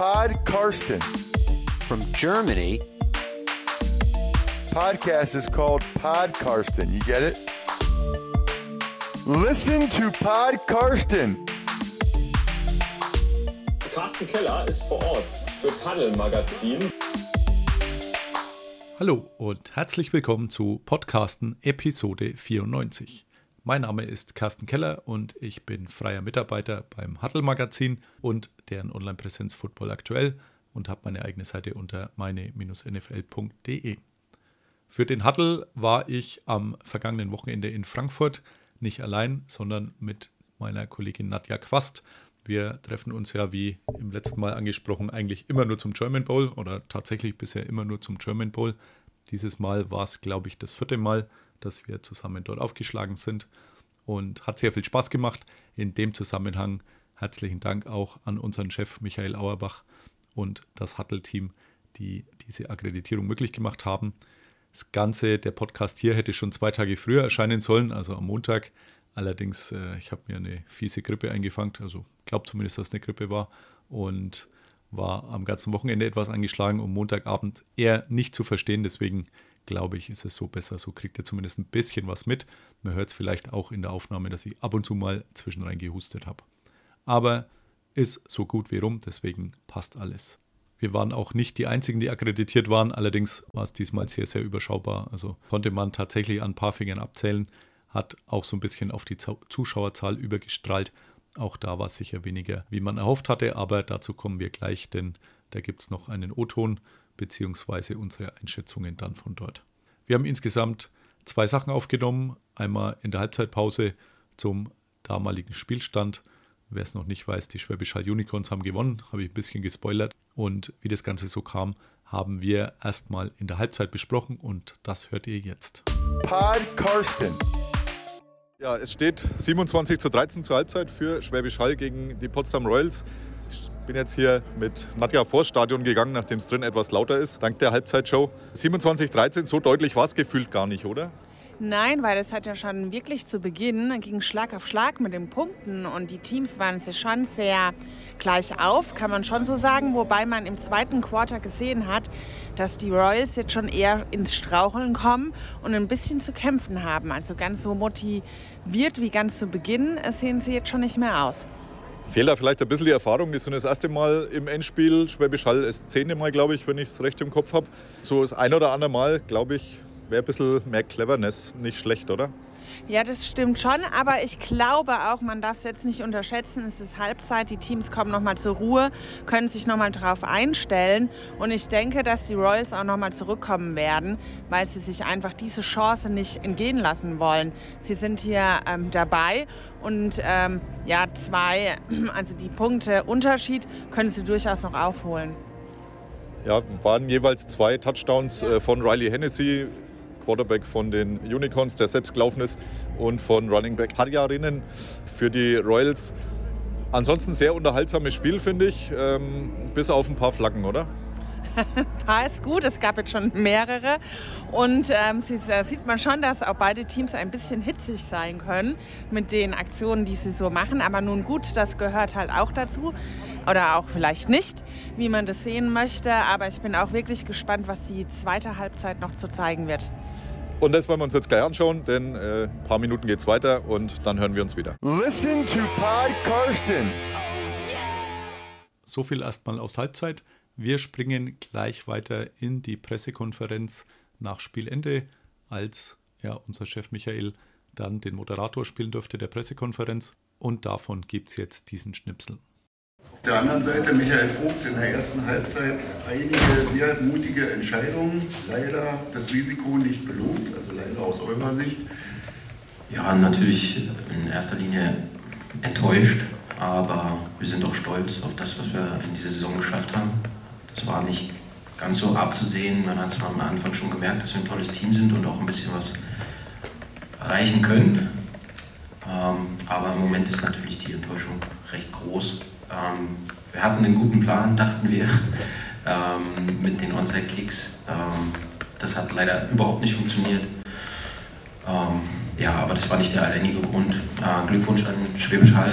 Pod Karsten. From Germany, Podcast is called Pod Karsten. You get it? Listen to Pod Karsten. Carsten Keller ist vor Ort für Paddel Magazin. Hallo und herzlich willkommen zu Podcasten Episode 94. Mein Name ist Carsten Keller und ich bin freier Mitarbeiter beim Huddle Magazin und deren Online-Präsenz Football aktuell und habe meine eigene Seite unter meine-nfl.de. Für den Huddle war ich am vergangenen Wochenende in Frankfurt, nicht allein, sondern mit meiner Kollegin Nadja Quast. Wir treffen uns ja, wie im letzten Mal angesprochen, eigentlich immer nur zum German Bowl oder tatsächlich bisher immer nur zum German Bowl. Dieses Mal war es, glaube ich, das vierte Mal, dass wir zusammen dort aufgeschlagen sind und hat sehr viel Spaß gemacht. In dem Zusammenhang herzlichen Dank auch an unseren Chef Michael Auerbach und das Huddle-Team, die diese Akkreditierung möglich gemacht haben. Das Ganze, der Podcast hier hätte schon zwei Tage früher erscheinen sollen, also am Montag. Allerdings, äh, ich habe mir eine fiese Grippe eingefangen, also glaube zumindest, dass es eine Grippe war und war am ganzen Wochenende etwas angeschlagen und Montagabend eher nicht zu verstehen. Deswegen glaube ich, ist es so besser. So kriegt ihr zumindest ein bisschen was mit. Man hört es vielleicht auch in der Aufnahme, dass ich ab und zu mal zwischenrein gehustet habe. Aber ist so gut wie rum, deswegen passt alles. Wir waren auch nicht die einzigen, die akkreditiert waren, allerdings war es diesmal sehr, sehr überschaubar. Also konnte man tatsächlich an ein paar Fingern abzählen, hat auch so ein bisschen auf die Zuschauerzahl übergestrahlt. Auch da war es sicher weniger, wie man erhofft hatte, aber dazu kommen wir gleich, denn da gibt es noch einen O-Ton beziehungsweise unsere Einschätzungen dann von dort. Wir haben insgesamt zwei Sachen aufgenommen. Einmal in der Halbzeitpause zum damaligen Spielstand. Wer es noch nicht weiß, die Schwäbisch Hall Unicorns haben gewonnen, habe ich ein bisschen gespoilert. Und wie das Ganze so kam, haben wir erstmal in der Halbzeit besprochen und das hört ihr jetzt. Pod Karsten. Ja, es steht 27 zu 13 zur Halbzeit für Schwäbisch Hall gegen die Potsdam Royals. Ich bin jetzt hier mit Nadja vors Stadion gegangen, nachdem es drin etwas lauter ist, dank der Halbzeitshow. 27 13, so deutlich war es gefühlt gar nicht, oder? Nein, weil es hat ja schon wirklich zu Beginn ging Schlag auf Schlag mit den Punkten und die Teams waren sich schon sehr gleich auf, kann man schon so sagen, wobei man im zweiten Quarter gesehen hat, dass die Royals jetzt schon eher ins Straucheln kommen und ein bisschen zu kämpfen haben. Also ganz so motiviert wie ganz zu Beginn sehen sie jetzt schon nicht mehr aus. Fehlt da vielleicht ein bisschen die Erfahrung. Die sind das erste Mal im Endspiel. Schwäbisch Hall ist zehnte Mal, glaube ich, wenn ich es recht im Kopf habe. So das ein oder andere Mal, glaube ich, wäre ein bisschen mehr Cleverness nicht schlecht, oder? Ja, das stimmt schon, aber ich glaube auch, man darf es jetzt nicht unterschätzen. Es ist Halbzeit, die Teams kommen nochmal zur Ruhe, können sich nochmal drauf einstellen und ich denke, dass die Royals auch nochmal zurückkommen werden, weil sie sich einfach diese Chance nicht entgehen lassen wollen. Sie sind hier ähm, dabei und ähm, ja, zwei, also die Punkte Unterschied können sie durchaus noch aufholen. Ja, waren jeweils zwei Touchdowns äh, von Riley Hennessy Quarterback von den Unicorns, der selbst gelaufen ist, und von Running Back Harjarinnen für die Royals. Ansonsten sehr unterhaltsames Spiel, finde ich, ähm, bis auf ein paar Flaggen, oder? paar ist gut, es gab jetzt schon mehrere. Und ähm, sie, äh, sieht man schon, dass auch beide Teams ein bisschen hitzig sein können mit den Aktionen, die sie so machen. Aber nun gut, das gehört halt auch dazu. Oder auch vielleicht nicht, wie man das sehen möchte. Aber ich bin auch wirklich gespannt, was die zweite Halbzeit noch zu zeigen wird. Und das wollen wir uns jetzt gleich anschauen, denn äh, ein paar Minuten geht es weiter und dann hören wir uns wieder. Listen to Pod Karsten. So viel erstmal aus Halbzeit. Wir springen gleich weiter in die Pressekonferenz nach Spielende, als ja, unser Chef Michael dann den Moderator spielen durfte der Pressekonferenz. Und davon gibt es jetzt diesen Schnipsel. Auf der anderen Seite Michael Vogt in der ersten Halbzeit einige sehr mutige Entscheidungen. Leider das Risiko nicht belohnt, also leider aus eurer Sicht. Ja, natürlich in erster Linie enttäuscht, aber wir sind auch stolz auf das, was wir in dieser Saison geschafft haben. Das war nicht ganz so abzusehen. Man hat es am Anfang schon gemerkt, dass wir ein tolles Team sind und auch ein bisschen was erreichen können. Ähm, aber im Moment ist natürlich die Enttäuschung recht groß. Ähm, wir hatten einen guten Plan, dachten wir, ähm, mit den Onside-Kicks. Das hat leider überhaupt nicht funktioniert. Ja, aber das war nicht der alleinige Grund. Äh, Glückwunsch an Schwäbisch Hall.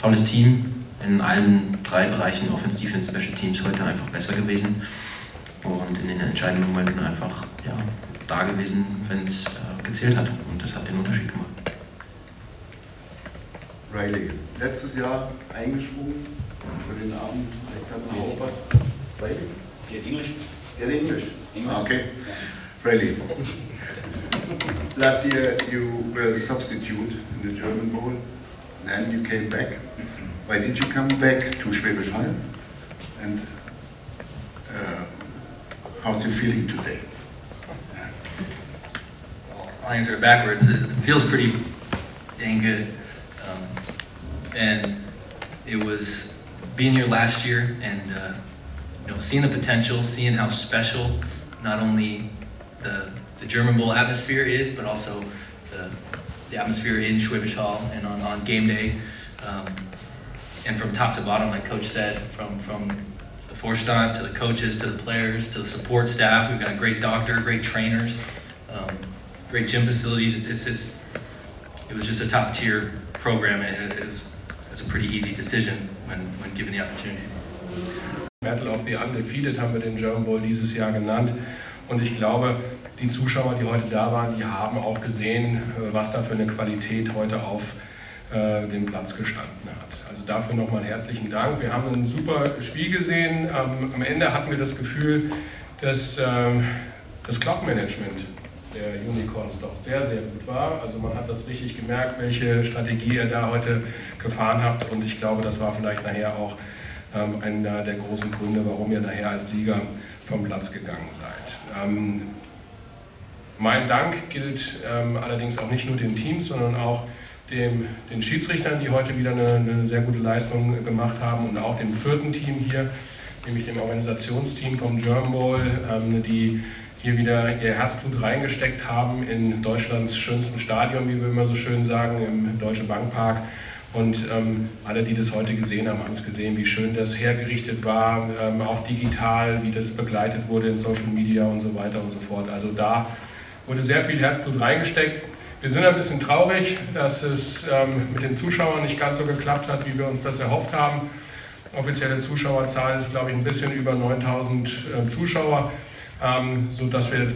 Tolles Team, in allen drei Bereichen Offense, Defense, Special Teams heute einfach besser gewesen und in den entscheidenden Momenten einfach ja, da gewesen, wenn es äh, gezählt hat. Und das hat den Unterschied gemacht. Riley, letztes Jahr eingesprungen für den Abend Alexander Hauber. Riley? Get English? Get English. English. Okay. Riley. Last year you were a substitute in the German Bowl, and you came back. Why did you come back to Schwäbisch Hall? And uh, how's your feeling today? I'll answer it backwards. It feels pretty dang good. Um, and it was being here last year and uh, you know seeing the potential, seeing how special not only the, the German Bowl atmosphere is, but also the, the atmosphere in Schwäbisch Hall and on, on game day. Um, and from top to bottom, like Coach said, from, from the Vorstand to the coaches to the players to the support staff, we've got a great doctor, great trainers. Um, great gym facilities. It's, it's, it's, it was just a top tier program, and it, it, was, it was a pretty easy decision when, when given the opportunity. Battle of the Undefeated haben wir den German Bowl dieses Jahr genannt. Und ich glaube, die Zuschauer, die heute da waren, die haben auch gesehen, äh, was da für eine Qualität heute auf äh, dem Platz gestanden hat. Also dafür nochmal herzlichen Dank. Wir haben ein super Spiel gesehen. Ähm, am Ende hatten wir das Gefühl, dass ähm, das Clock-Management der Unicorns doch sehr, sehr gut war. Also man hat das richtig gemerkt, welche Strategie ihr da heute gefahren habt und ich glaube, das war vielleicht nachher auch ähm, einer der großen Gründe, warum ihr nachher als Sieger vom Platz gegangen seid. Ähm, mein Dank gilt ähm, allerdings auch nicht nur den Teams, sondern auch dem, den Schiedsrichtern, die heute wieder eine, eine sehr gute Leistung gemacht haben und auch dem vierten Team hier, nämlich dem Organisationsteam vom German Bowl, ähm, die hier wieder ihr Herzblut reingesteckt haben in Deutschlands schönstem Stadion, wie wir immer so schön sagen, im Deutsche Bankpark. Und ähm, alle, die das heute gesehen haben, haben es gesehen, wie schön das hergerichtet war, ähm, auch digital, wie das begleitet wurde in Social Media und so weiter und so fort. Also da wurde sehr viel Herzblut reingesteckt. Wir sind ein bisschen traurig, dass es ähm, mit den Zuschauern nicht ganz so geklappt hat, wie wir uns das erhofft haben. Offizielle Zuschauerzahl ist, glaube ich, ein bisschen über 9000 äh, Zuschauer ähm, sodass wir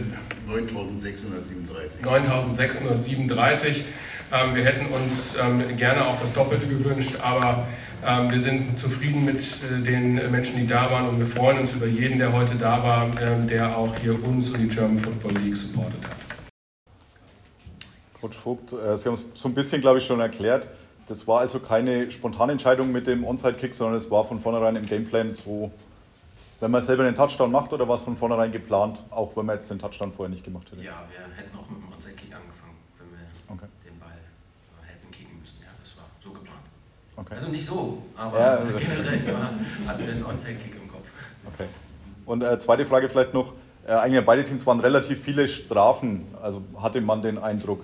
9637. 9637. Ähm, wir hätten uns ähm, gerne auch das Doppelte gewünscht, aber ähm, wir sind zufrieden mit äh, den Menschen, die da waren und wir freuen uns über jeden, der heute da war, ähm, der auch hier uns und die German Football League supportet hat. Coach Vogt, äh, Sie haben es so ein bisschen, glaube ich, schon erklärt. Das war also keine spontane Entscheidung mit dem Onside-Kick, sondern es war von vornherein im Gameplan so wenn man selber den Touchdown macht oder war es von vornherein geplant, auch wenn man jetzt den Touchdown vorher nicht gemacht hätte? Ja, wir hätten auch mit dem Onside-Kick angefangen, wenn wir okay. den Ball hätten kicken müssen. Ja, das war so geplant. Okay. Also nicht so, aber ja, also generell hatten wir den Onside-Kick im Kopf. Okay. Und äh, zweite Frage vielleicht noch. Äh, eigentlich beide Teams waren relativ viele Strafen, also hatte man den Eindruck.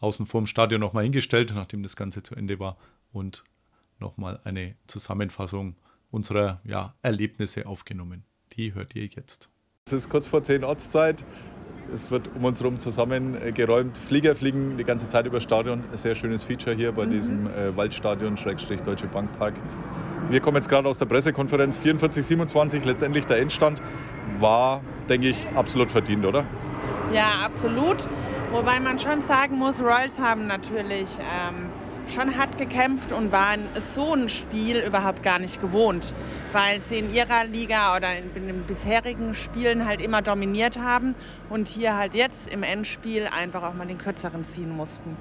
außen vor dem Stadion nochmal hingestellt, nachdem das Ganze zu Ende war und nochmal eine Zusammenfassung unserer ja, Erlebnisse aufgenommen. Die hört ihr jetzt. Es ist kurz vor 10 Ortszeit. Es wird um uns herum zusammengeräumt. Flieger fliegen die ganze Zeit über das Stadion. Ein sehr schönes Feature hier bei mhm. diesem äh, Waldstadion, Schrägstrich Deutsche Bankpark. Wir kommen jetzt gerade aus der Pressekonferenz 44-27, letztendlich der Endstand war, denke ich, absolut verdient, oder? Ja, absolut. Wobei man schon sagen muss, Royals haben natürlich ähm, schon hart gekämpft und waren so ein Spiel überhaupt gar nicht gewohnt, weil sie in ihrer Liga oder in, den bisherigen Spielen halt immer dominiert haben und hier halt jetzt im Endspiel einfach auch mal den kürzeren ziehen mussten.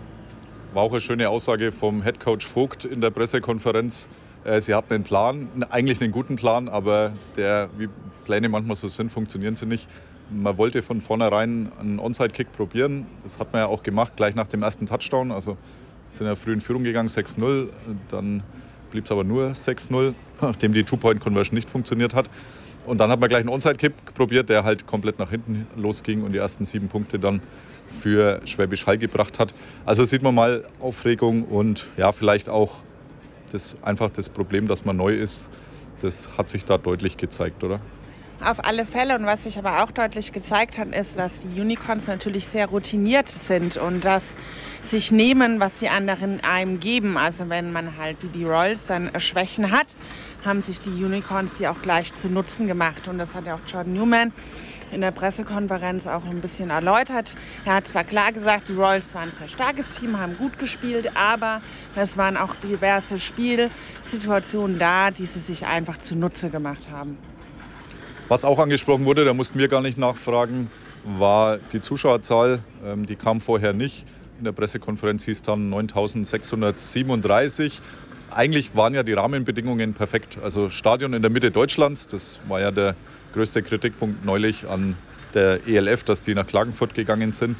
War auch eine schöne Aussage vom Head Coach Vogt in der Pressekonferenz. Äh, sie hatten einen Plan, eigentlich einen guten Plan, aber der, wie Pläne manchmal so sind, funktionieren sie nicht. Man wollte von vornherein einen Onside-Kick probieren. Das hat man ja auch gemacht, gleich nach dem ersten Touchdown. Also sind ja früh in Führung gegangen, 6-0. Dann blieb es aber nur 6-0, nachdem die Two-Point-Conversion nicht funktioniert hat. Und dann hat man gleich einen Onside-Kick probiert, der halt komplett nach hinten losging und die ersten sieben Punkte dann für Schwäbisch Hall gebracht hat. Also sieht man mal Aufregung und ja, vielleicht auch das, einfach das Problem, dass man neu ist, das hat sich da deutlich gezeigt, oder? Auf alle Fälle. Und was sich aber auch deutlich gezeigt hat, ist, dass die Unicorns natürlich sehr routiniert sind und dass sich nehmen, was die anderen einem geben. Also wenn man halt wie die Royals dann Schwächen hat, haben sich die Unicorns die auch gleich zu Nutzen gemacht. Und das hat ja auch Jordan Newman in der Pressekonferenz auch ein bisschen erläutert. Er hat zwar klar gesagt, die Royals waren ein sehr starkes Team, haben gut gespielt, aber es waren auch diverse Spielsituationen da, die sie sich einfach zunutze gemacht haben. Was auch angesprochen wurde, da mussten wir gar nicht nachfragen, war die Zuschauerzahl. Ähm, die kam vorher nicht. In der Pressekonferenz hieß dann 9637. Eigentlich waren ja die Rahmenbedingungen perfekt. Also Stadion in der Mitte Deutschlands, das war ja der größte Kritikpunkt neulich an der ELF, dass die nach Klagenfurt gegangen sind.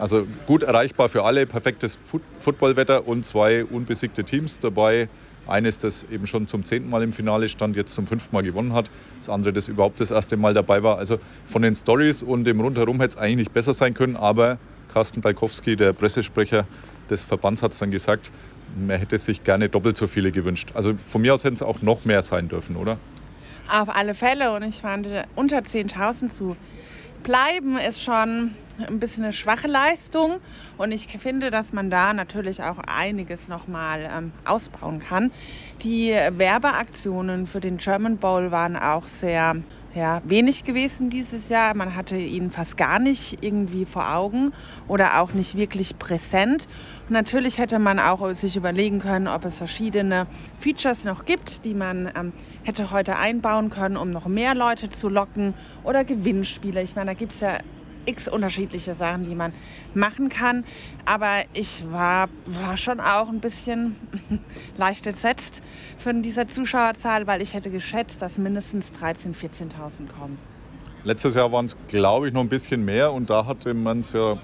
Also gut erreichbar für alle, perfektes Footballwetter und zwei unbesiegte Teams dabei. Eines, das eben schon zum zehnten Mal im Finale stand, jetzt zum fünften Mal gewonnen hat. Das andere, das überhaupt das erste Mal dabei war. Also von den Stories und dem Rundherum hätte es eigentlich nicht besser sein können. Aber Carsten Balkowski, der Pressesprecher des Verbands, hat es dann gesagt, man hätte sich gerne doppelt so viele gewünscht. Also von mir aus hätten es auch noch mehr sein dürfen, oder? Auf alle Fälle. Und ich fand, unter 10.000 zu bleiben ist schon ein bisschen eine schwache Leistung und ich finde, dass man da natürlich auch einiges nochmal ähm, ausbauen kann. Die Werbeaktionen für den German Bowl waren auch sehr ja, wenig gewesen dieses Jahr. Man hatte ihn fast gar nicht irgendwie vor Augen oder auch nicht wirklich präsent. Und natürlich hätte man auch sich überlegen können, ob es verschiedene Features noch gibt, die man ähm, hätte heute einbauen können, um noch mehr Leute zu locken oder Gewinnspiele. Ich meine, da gibt es ja x unterschiedliche Sachen, die man machen kann. Aber ich war, war schon auch ein bisschen leicht entsetzt von dieser Zuschauerzahl, weil ich hätte geschätzt, dass mindestens 13.000, 14.000 kommen. Letztes Jahr waren es, glaube ich, noch ein bisschen mehr und da hatte man es ja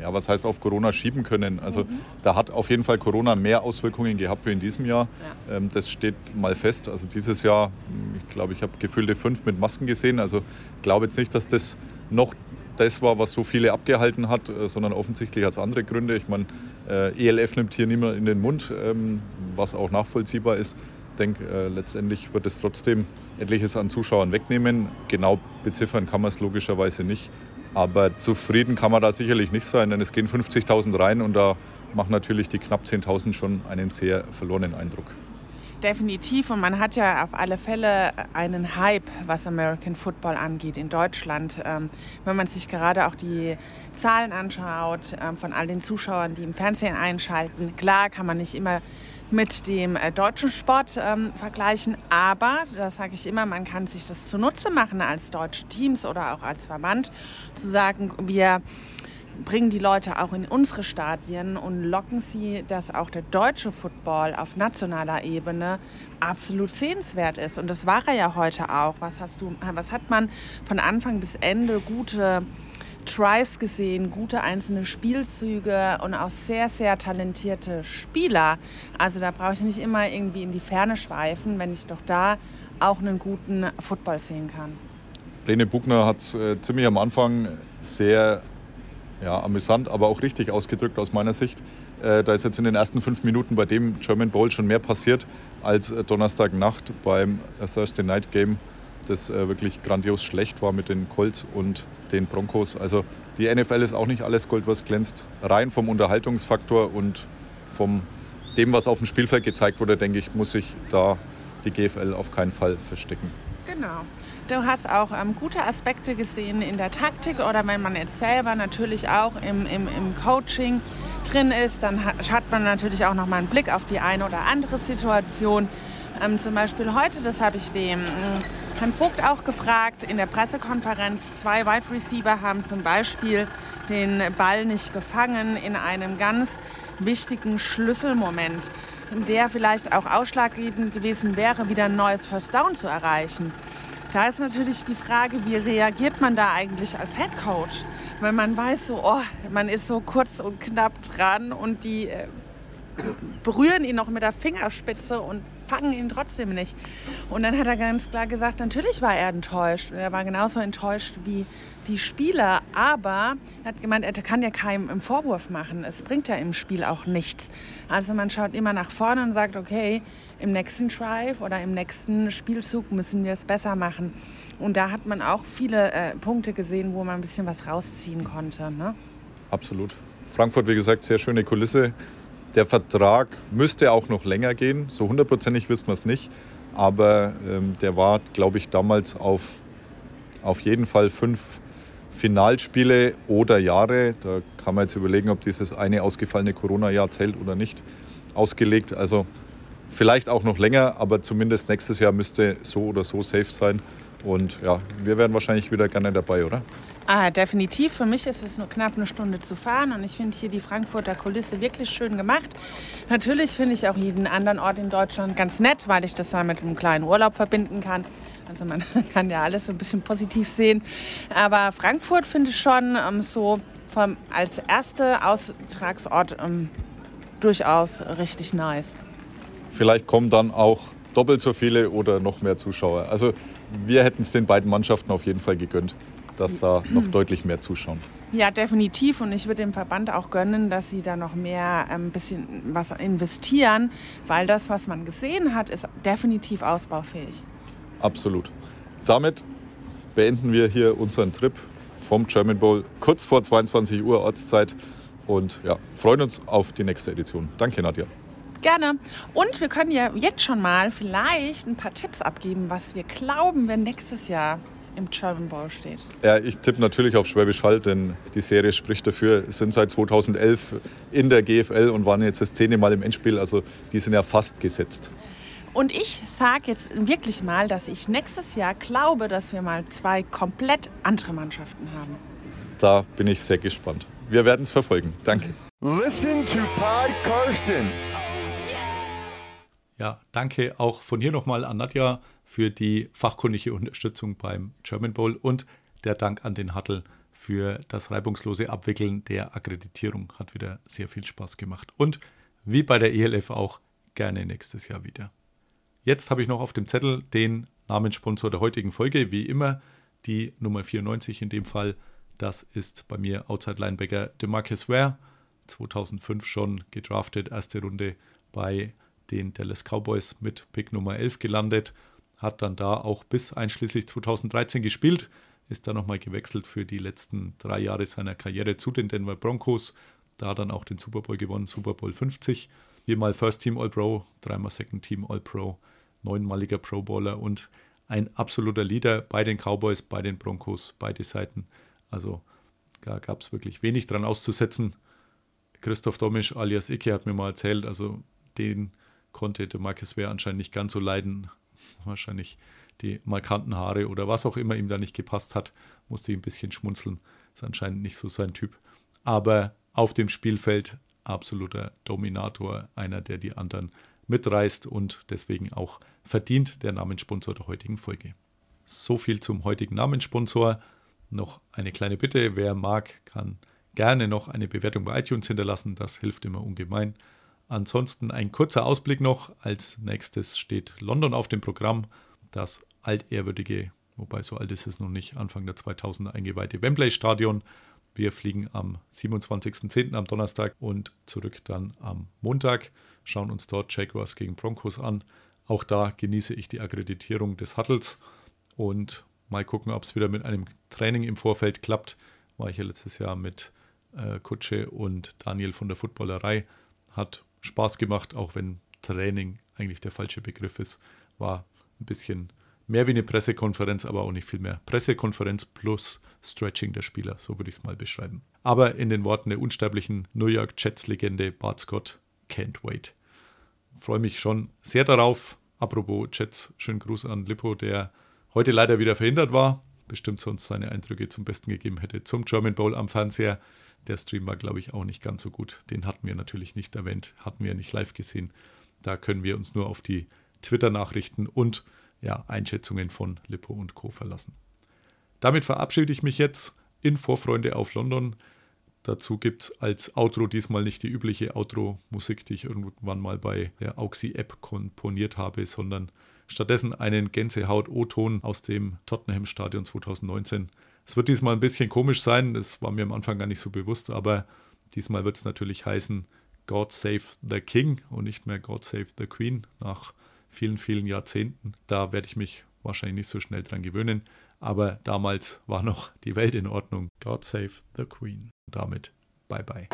ja, was heißt auf Corona schieben können. Also mhm. da hat auf jeden Fall Corona mehr Auswirkungen gehabt wie in diesem Jahr. Ja. Ähm, das steht mal fest. Also dieses Jahr, ich glaube, ich habe gefühlte fünf mit Masken gesehen. Also ich glaube jetzt nicht, dass das noch das war, was so viele abgehalten hat, äh, sondern offensichtlich es andere Gründe. Ich meine, äh, ELF nimmt hier niemand in den Mund, ähm, was auch nachvollziehbar ist. Ich denke, äh, letztendlich wird es trotzdem etliches an Zuschauern wegnehmen. Genau beziffern kann man es logischerweise nicht. Aber zufrieden kann man da sicherlich nicht sein, denn es gehen 50.000 rein und da machen natürlich die knapp 10.000 schon einen sehr verlorenen Eindruck. Definitiv und man hat ja auf alle Fälle einen Hype, was American Football angeht in Deutschland. Ähm, wenn man sich gerade auch die Zahlen anschaut ähm, von all den Zuschauern, die im Fernsehen einschalten, klar kann man nicht immer mit dem äh, deutschen Sport ähm, vergleichen, aber, das sage ich immer, man kann sich das zunutze machen als deutsche Teams oder auch als Verband, zu sagen, wir bringen die Leute auch in unsere Stadien und locken sie, dass auch der deutsche Football auf nationaler Ebene absolut sehenswert ist. Und das war er ja heute auch. Was, hast du, was hat man von Anfang bis Ende gute Drives gesehen, gute einzelne Spielzüge und auch sehr, sehr talentierte Spieler. Also da brauche ich nicht immer irgendwie in die Ferne schweifen, wenn ich doch da auch einen guten Football sehen kann. Rene Buchner hat äh, ziemlich am Anfang sehr ja, amüsant, aber auch richtig ausgedrückt aus meiner Sicht. Äh, da ist jetzt in den ersten fünf Minuten bei dem German Bowl schon mehr passiert als äh, Donnerstagnacht beim äh, Thursday Night Game, das äh, wirklich grandios schlecht war mit den Colts und den Broncos. Also die NFL ist auch nicht alles Gold, was glänzt. Rein vom Unterhaltungsfaktor und von dem, was auf dem Spielfeld gezeigt wurde, denke ich, muss sich da die GFL auf keinen Fall verstecken. Genau. Du hast auch ähm, gute Aspekte gesehen in der Taktik oder wenn man jetzt selber natürlich auch im, im, im Coaching drin ist, dann hat man natürlich auch noch mal einen Blick auf die eine oder andere Situation. Ähm, zum Beispiel heute, das habe ich dem ähm, Herrn Vogt auch gefragt, in der Pressekonferenz, zwei Wide Receiver haben zum Beispiel den Ball nicht gefangen in einem ganz wichtigen Schlüsselmoment, der vielleicht auch ausschlaggebend gewesen wäre, wieder ein neues First Down zu erreichen. Da ist natürlich die Frage, wie reagiert man da eigentlich als Head Coach? Wenn man weiß, so, oh, man ist so kurz und knapp dran und die äh, berühren ihn noch mit der Fingerspitze und fangen ihn trotzdem nicht. Und dann hat er ganz klar gesagt, natürlich war er enttäuscht. Er war genauso enttäuscht wie die Spieler, aber er hat gemeint, er kann ja keinem im Vorwurf machen. Es bringt ja im Spiel auch nichts. Also man schaut immer nach vorne und sagt, okay, im nächsten Drive oder im nächsten Spielzug müssen wir es besser machen. Und da hat man auch viele äh, Punkte gesehen, wo man ein bisschen was rausziehen konnte. Ne? Absolut. Frankfurt, wie gesagt, sehr schöne Kulisse. Der Vertrag müsste auch noch länger gehen. So hundertprozentig wissen wir es nicht. Aber ähm, der war, glaube ich, damals auf, auf jeden Fall fünf Finalspiele oder Jahre. Da kann man jetzt überlegen, ob dieses eine ausgefallene Corona-Jahr zählt oder nicht. Ausgelegt. Also vielleicht auch noch länger, aber zumindest nächstes Jahr müsste so oder so safe sein. Und ja, wir wären wahrscheinlich wieder gerne dabei, oder? Ah, definitiv. Für mich ist es nur knapp eine Stunde zu fahren und ich finde hier die Frankfurter Kulisse wirklich schön gemacht. Natürlich finde ich auch jeden anderen Ort in Deutschland ganz nett, weil ich das dann mit einem kleinen Urlaub verbinden kann. Also man kann ja alles so ein bisschen positiv sehen. Aber Frankfurt finde ich schon ähm, so vom, als erster Austragungsort ähm, durchaus richtig nice. Vielleicht kommen dann auch doppelt so viele oder noch mehr Zuschauer. Also wir hätten es den beiden Mannschaften auf jeden Fall gegönnt dass da noch deutlich mehr zuschauen. Ja, definitiv. Und ich würde dem Verband auch gönnen, dass sie da noch mehr ein ähm, bisschen was investieren, weil das, was man gesehen hat, ist definitiv ausbaufähig. Absolut. Damit beenden wir hier unseren Trip vom German Bowl kurz vor 22 Uhr Ortszeit und ja, freuen uns auf die nächste Edition. Danke, Nadja. Gerne. Und wir können ja jetzt schon mal vielleicht ein paar Tipps abgeben, was wir glauben, wenn nächstes Jahr im German Bowl steht? Ja, ich tippe natürlich auf Schwäbisch Hall, denn die Serie spricht dafür. sind seit 2011 in der GFL und waren jetzt das zehnte Mal im Endspiel. Also die sind ja fast gesetzt. Und ich sage jetzt wirklich mal, dass ich nächstes Jahr glaube, dass wir mal zwei komplett andere Mannschaften haben. Da bin ich sehr gespannt. Wir werden es verfolgen. Danke. Listen to Pod Karsten. Ja, danke auch von hier nochmal an Nadja für die fachkundige Unterstützung beim German Bowl und der Dank an den Hattel für das reibungslose Abwickeln der Akkreditierung. Hat wieder sehr viel Spaß gemacht. Und wie bei der ELF auch gerne nächstes Jahr wieder. Jetzt habe ich noch auf dem Zettel den Namenssponsor der heutigen Folge, wie immer die Nummer 94 in dem Fall. Das ist bei mir Outside Linebacker DeMarcus Ware, 2005 schon gedraftet, erste Runde bei den Dallas Cowboys mit Pick Nummer 11 gelandet hat dann da auch bis einschließlich 2013 gespielt, ist dann nochmal gewechselt für die letzten drei Jahre seiner Karriere zu den Denver Broncos, da dann auch den Super Bowl gewonnen, Super Bowl 50, viermal First Team All-Pro, dreimal Second Team All-Pro, neunmaliger Pro Bowler und ein absoluter Leader bei den Cowboys, bei den Broncos, beide Seiten. Also da gab es wirklich wenig dran auszusetzen. Christoph Domisch alias Icke hat mir mal erzählt, also den konnte der Marcus Wehr anscheinend nicht ganz so leiden, wahrscheinlich die markanten Haare oder was auch immer ihm da nicht gepasst hat, musste ich ein bisschen schmunzeln. Ist anscheinend nicht so sein Typ. Aber auf dem Spielfeld absoluter Dominator, einer, der die anderen mitreißt und deswegen auch verdient der Namenssponsor der heutigen Folge. So viel zum heutigen Namenssponsor. Noch eine kleine Bitte, wer mag, kann gerne noch eine Bewertung bei iTunes hinterlassen, das hilft immer ungemein. Ansonsten ein kurzer Ausblick noch. Als nächstes steht London auf dem Programm. Das altehrwürdige, wobei so alt ist es noch nicht, Anfang der 2000er eingeweihte Wembley Stadion. Wir fliegen am 27.10. am Donnerstag und zurück dann am Montag. Schauen uns dort Jaguars gegen Broncos an. Auch da genieße ich die Akkreditierung des Huddles und mal gucken, ob es wieder mit einem Training im Vorfeld klappt. War ich ja letztes Jahr mit äh, Kutsche und Daniel von der Footballerei. Hat Spaß gemacht, auch wenn Training eigentlich der falsche Begriff ist. War ein bisschen mehr wie eine Pressekonferenz, aber auch nicht viel mehr. Pressekonferenz plus Stretching der Spieler, so würde ich es mal beschreiben. Aber in den Worten der unsterblichen New York Jets-Legende Bart Scott, can't wait. Freue mich schon sehr darauf. Apropos Jets, schönen Gruß an Lippo, der heute leider wieder verhindert war. Bestimmt sonst seine Eindrücke zum Besten gegeben hätte zum German Bowl am Fernseher. Der Stream war, glaube ich, auch nicht ganz so gut. Den hatten wir natürlich nicht erwähnt, hatten wir nicht live gesehen. Da können wir uns nur auf die Twitter-Nachrichten und ja, Einschätzungen von Lippo und Co. verlassen. Damit verabschiede ich mich jetzt in Vorfreunde auf London. Dazu gibt es als Outro diesmal nicht die übliche Outro-Musik, die ich irgendwann mal bei der Auxi-App komponiert habe, sondern stattdessen einen Gänsehaut-O-Ton aus dem Tottenham-Stadion 2019. Es wird diesmal ein bisschen komisch sein, das war mir am Anfang gar nicht so bewusst, aber diesmal wird es natürlich heißen God Save the King und nicht mehr God Save the Queen nach vielen, vielen Jahrzehnten. Da werde ich mich wahrscheinlich nicht so schnell dran gewöhnen. Aber damals war noch die Welt in Ordnung. God save the Queen. damit bye bye.